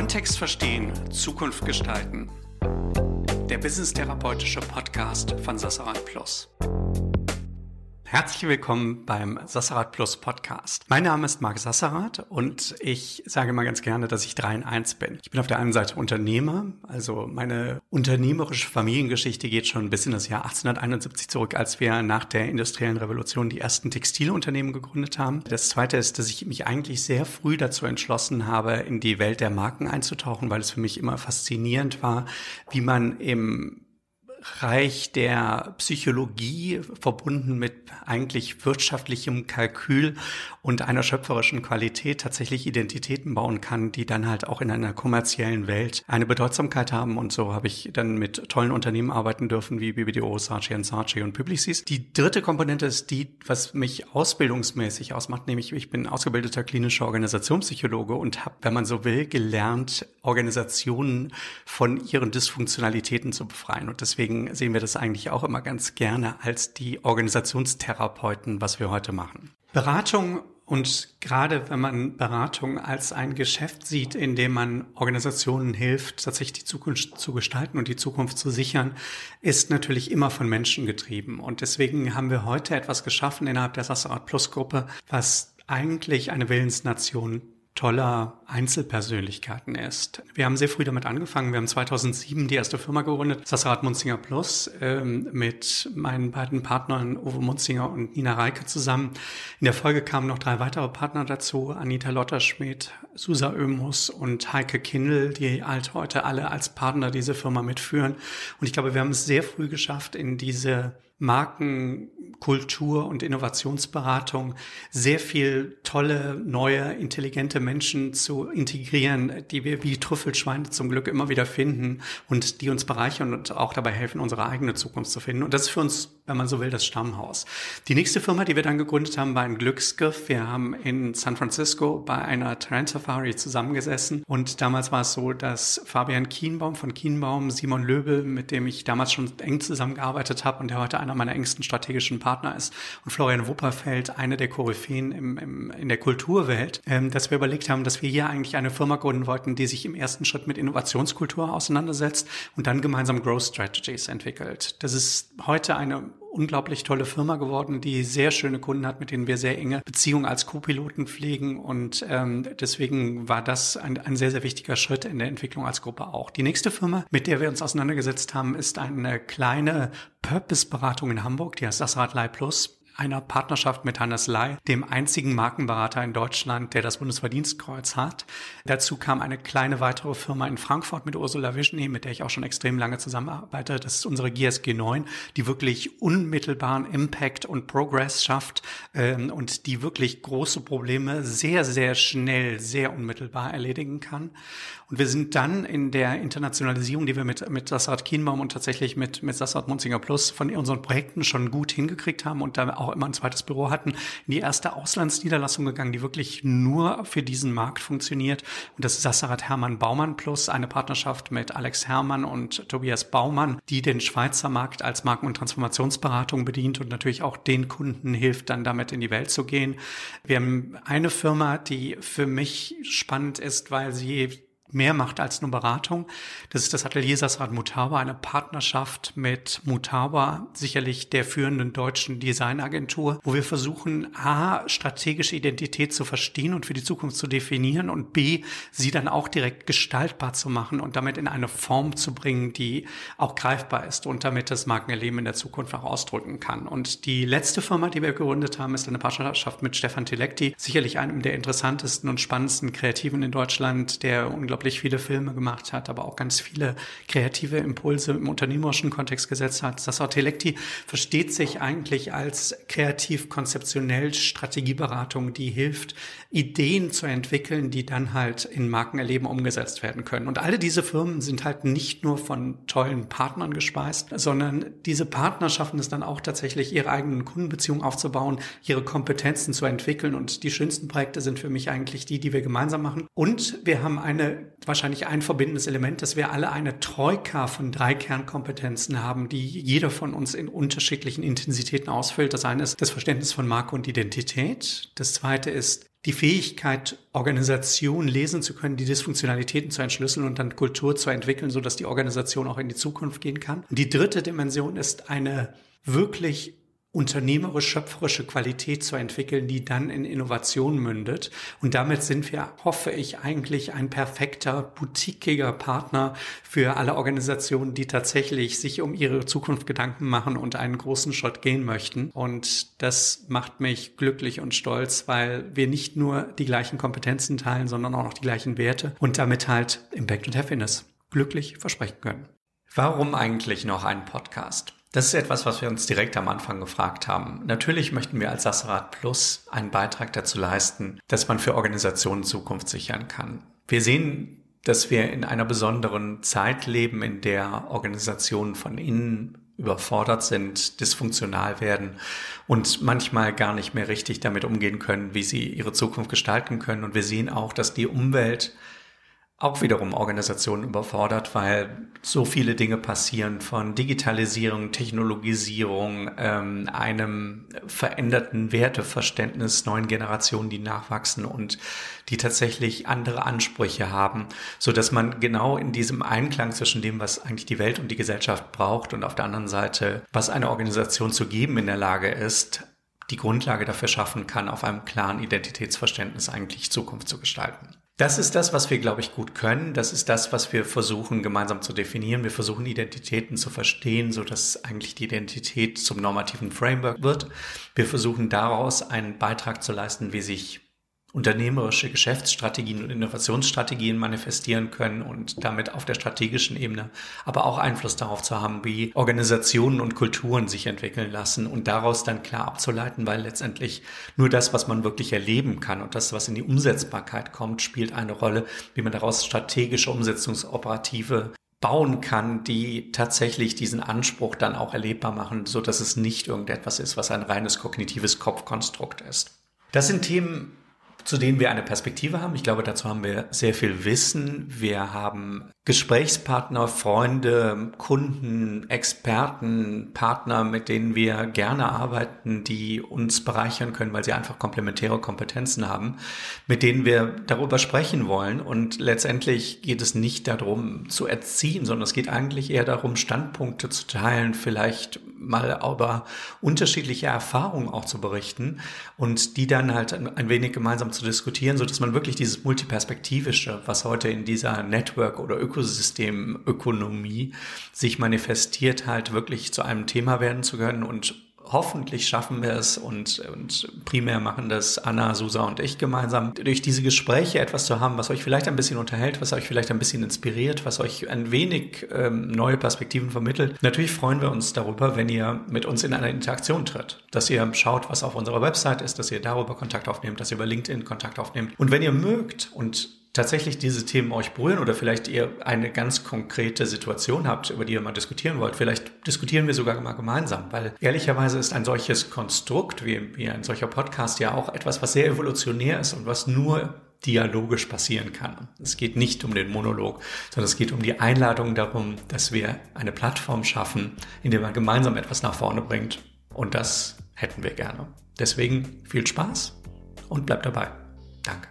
Kontext verstehen, Zukunft gestalten. Der Business-therapeutische Podcast von Sassarat Plus. Herzlich willkommen beim Sassarat Plus Podcast. Mein Name ist Marc Sassarat und ich sage mal ganz gerne, dass ich 3 in 1 bin. Ich bin auf der einen Seite Unternehmer, also meine unternehmerische Familiengeschichte geht schon bis in das Jahr 1871 zurück, als wir nach der industriellen Revolution die ersten Textilunternehmen gegründet haben. Das zweite ist, dass ich mich eigentlich sehr früh dazu entschlossen habe, in die Welt der Marken einzutauchen, weil es für mich immer faszinierend war, wie man im Reich der Psychologie verbunden mit eigentlich wirtschaftlichem Kalkül und einer schöpferischen Qualität tatsächlich Identitäten bauen kann, die dann halt auch in einer kommerziellen Welt eine Bedeutsamkeit haben. Und so habe ich dann mit tollen Unternehmen arbeiten dürfen wie BBDO, Saatchi Saatchi und Publicis. Die dritte Komponente ist die, was mich ausbildungsmäßig ausmacht, nämlich ich bin ausgebildeter klinischer Organisationspsychologe und habe, wenn man so will, gelernt, Organisationen von ihren Dysfunktionalitäten zu befreien. Und deswegen deswegen sehen wir das eigentlich auch immer ganz gerne als die Organisationstherapeuten, was wir heute machen. Beratung und gerade wenn man Beratung als ein Geschäft sieht, in dem man Organisationen hilft, tatsächlich die Zukunft zu gestalten und die Zukunft zu sichern, ist natürlich immer von Menschen getrieben. Und deswegen haben wir heute etwas geschaffen innerhalb der Sassarat Plus Gruppe, was eigentlich eine Willensnation toller Einzelpersönlichkeiten ist. Wir haben sehr früh damit angefangen. Wir haben 2007 die erste Firma gegründet, Sassrat Munzinger Plus, ähm, mit meinen beiden Partnern Uwe Munzinger und Nina Reike zusammen. In der Folge kamen noch drei weitere Partner dazu, Anita Lotterschmidt, Susa Oemus und Heike Kindl, die halt heute alle als Partner diese Firma mitführen. Und ich glaube, wir haben es sehr früh geschafft, in diese Markenkultur und Innovationsberatung sehr viel tolle, neue, intelligente Menschen zu integrieren, die wir wie Trüffelschweine zum Glück immer wieder finden und die uns bereichern und auch dabei helfen, unsere eigene Zukunft zu finden. Und das ist für uns wenn man so will, das Stammhaus. Die nächste Firma, die wir dann gegründet haben, war ein Glücksgriff. Wir haben in San Francisco bei einer Trend Safari zusammengesessen und damals war es so, dass Fabian Kienbaum von Kienbaum, Simon Löbel, mit dem ich damals schon eng zusammengearbeitet habe und der heute einer meiner engsten strategischen Partner ist, und Florian Wupperfeld, eine der Koryphäen im, im, in der Kulturwelt, ähm, dass wir überlegt haben, dass wir hier eigentlich eine Firma gründen wollten, die sich im ersten Schritt mit Innovationskultur auseinandersetzt und dann gemeinsam Growth Strategies entwickelt. Das ist heute eine unglaublich tolle Firma geworden, die sehr schöne Kunden hat, mit denen wir sehr enge Beziehungen als Co-Piloten pflegen. Und ähm, deswegen war das ein, ein sehr, sehr wichtiger Schritt in der Entwicklung als Gruppe auch. Die nächste Firma, mit der wir uns auseinandergesetzt haben, ist eine kleine Purpose-Beratung in Hamburg, die heißt das Radlei Plus einer Partnerschaft mit Hannes Lai, dem einzigen Markenberater in Deutschland, der das Bundesverdienstkreuz hat. Dazu kam eine kleine weitere Firma in Frankfurt mit Ursula Vischny, mit der ich auch schon extrem lange zusammenarbeite. Das ist unsere GSG 9, die wirklich unmittelbaren Impact und Progress schafft ähm, und die wirklich große Probleme sehr, sehr schnell, sehr unmittelbar erledigen kann. Und wir sind dann in der Internationalisierung, die wir mit, mit Sassad Kienbaum und tatsächlich mit, mit Sassad Munzinger Plus von unseren Projekten schon gut hingekriegt haben und da auch immer ein zweites Büro hatten, in die erste Auslandsniederlassung gegangen, die wirklich nur für diesen Markt funktioniert. Und das ist Sassarat Hermann Baumann Plus, eine Partnerschaft mit Alex Hermann und Tobias Baumann, die den Schweizer Markt als Marken- und Transformationsberatung bedient und natürlich auch den Kunden hilft, dann damit in die Welt zu gehen. Wir haben eine Firma, die für mich spannend ist, weil sie mehr macht als nur Beratung. Das ist das Atelier Sassrad Mutaba, eine Partnerschaft mit Mutaba, sicherlich der führenden deutschen Designagentur, wo wir versuchen, A, strategische Identität zu verstehen und für die Zukunft zu definieren und B, sie dann auch direkt gestaltbar zu machen und damit in eine Form zu bringen, die auch greifbar ist und damit das Markenerleben in der Zukunft auch ausdrücken kann. Und die letzte Firma, die wir gegründet haben, ist eine Partnerschaft mit Stefan Telekti, sicherlich einem der interessantesten und spannendsten Kreativen in Deutschland, der unglaublich unglaublich viele Filme gemacht hat, aber auch ganz viele kreative Impulse im unternehmerischen Kontext gesetzt hat. Das Hotelekti versteht sich eigentlich als kreativ-konzeptionell Strategieberatung, die hilft, Ideen zu entwickeln, die dann halt in Markenerleben umgesetzt werden können. Und alle diese Firmen sind halt nicht nur von tollen Partnern gespeist, sondern diese Partner schaffen es dann auch tatsächlich, ihre eigenen Kundenbeziehungen aufzubauen, ihre Kompetenzen zu entwickeln. Und die schönsten Projekte sind für mich eigentlich die, die wir gemeinsam machen. Und wir haben eine wahrscheinlich ein verbindendes Element, dass wir alle eine Troika von drei Kernkompetenzen haben, die jeder von uns in unterschiedlichen Intensitäten ausfüllt. Das eine ist das Verständnis von Marke und Identität. Das zweite ist die Fähigkeit, Organisation lesen zu können, die Dysfunktionalitäten zu entschlüsseln und dann Kultur zu entwickeln, sodass die Organisation auch in die Zukunft gehen kann. Und die dritte Dimension ist eine wirklich unternehmerisch-schöpferische Qualität zu entwickeln, die dann in Innovation mündet. Und damit sind wir, hoffe ich, eigentlich ein perfekter, boutiquiger Partner für alle Organisationen, die tatsächlich sich um ihre Zukunft Gedanken machen und einen großen Schritt gehen möchten. Und das macht mich glücklich und stolz, weil wir nicht nur die gleichen Kompetenzen teilen, sondern auch noch die gleichen Werte und damit halt Impact und Happiness glücklich versprechen können. Warum eigentlich noch einen Podcast? Das ist etwas, was wir uns direkt am Anfang gefragt haben. Natürlich möchten wir als Sasserat Plus einen Beitrag dazu leisten, dass man für Organisationen Zukunft sichern kann. Wir sehen, dass wir in einer besonderen Zeit leben, in der Organisationen von innen überfordert sind, dysfunktional werden und manchmal gar nicht mehr richtig damit umgehen können, wie sie ihre Zukunft gestalten können. Und wir sehen auch, dass die Umwelt auch wiederum Organisationen überfordert, weil so viele Dinge passieren von Digitalisierung, Technologisierung, ähm, einem veränderten Werteverständnis, neuen Generationen, die nachwachsen und die tatsächlich andere Ansprüche haben, so dass man genau in diesem Einklang zwischen dem, was eigentlich die Welt und die Gesellschaft braucht und auf der anderen Seite, was eine Organisation zu geben in der Lage ist, die Grundlage dafür schaffen kann, auf einem klaren Identitätsverständnis eigentlich Zukunft zu gestalten. Das ist das, was wir, glaube ich, gut können. Das ist das, was wir versuchen gemeinsam zu definieren. Wir versuchen Identitäten zu verstehen, so dass eigentlich die Identität zum normativen Framework wird. Wir versuchen daraus einen Beitrag zu leisten, wie sich unternehmerische Geschäftsstrategien und Innovationsstrategien manifestieren können und damit auf der strategischen Ebene aber auch Einfluss darauf zu haben, wie Organisationen und Kulturen sich entwickeln lassen und daraus dann klar abzuleiten, weil letztendlich nur das, was man wirklich erleben kann und das, was in die Umsetzbarkeit kommt, spielt eine Rolle, wie man daraus strategische Umsetzungsoperative bauen kann, die tatsächlich diesen Anspruch dann auch erlebbar machen, so dass es nicht irgendetwas ist, was ein reines kognitives Kopfkonstrukt ist. Das sind Themen, zu denen wir eine Perspektive haben. Ich glaube, dazu haben wir sehr viel Wissen. Wir haben Gesprächspartner, Freunde, Kunden, Experten, Partner, mit denen wir gerne arbeiten, die uns bereichern können, weil sie einfach komplementäre Kompetenzen haben, mit denen wir darüber sprechen wollen. Und letztendlich geht es nicht darum zu erziehen, sondern es geht eigentlich eher darum, Standpunkte zu teilen, vielleicht mal über unterschiedliche Erfahrungen auch zu berichten und die dann halt ein wenig zu diskutieren, so dass man wirklich dieses multiperspektivische, was heute in dieser Network- oder Ökosystemökonomie sich manifestiert, halt wirklich zu einem Thema werden zu können und hoffentlich schaffen wir es und, und primär machen das Anna, Susa und ich gemeinsam, durch diese Gespräche etwas zu haben, was euch vielleicht ein bisschen unterhält, was euch vielleicht ein bisschen inspiriert, was euch ein wenig ähm, neue Perspektiven vermittelt. Natürlich freuen wir uns darüber, wenn ihr mit uns in eine Interaktion tritt, dass ihr schaut, was auf unserer Website ist, dass ihr darüber Kontakt aufnehmt, dass ihr über LinkedIn Kontakt aufnehmt. Und wenn ihr mögt und tatsächlich diese Themen euch berühren oder vielleicht ihr eine ganz konkrete Situation habt, über die ihr mal diskutieren wollt, vielleicht diskutieren wir sogar mal gemeinsam, weil ehrlicherweise ist ein solches Konstrukt wie, wie ein solcher Podcast ja auch etwas, was sehr evolutionär ist und was nur dialogisch passieren kann. Es geht nicht um den Monolog, sondern es geht um die Einladung darum, dass wir eine Plattform schaffen, in der man gemeinsam etwas nach vorne bringt. Und das hätten wir gerne. Deswegen viel Spaß und bleibt dabei. Danke.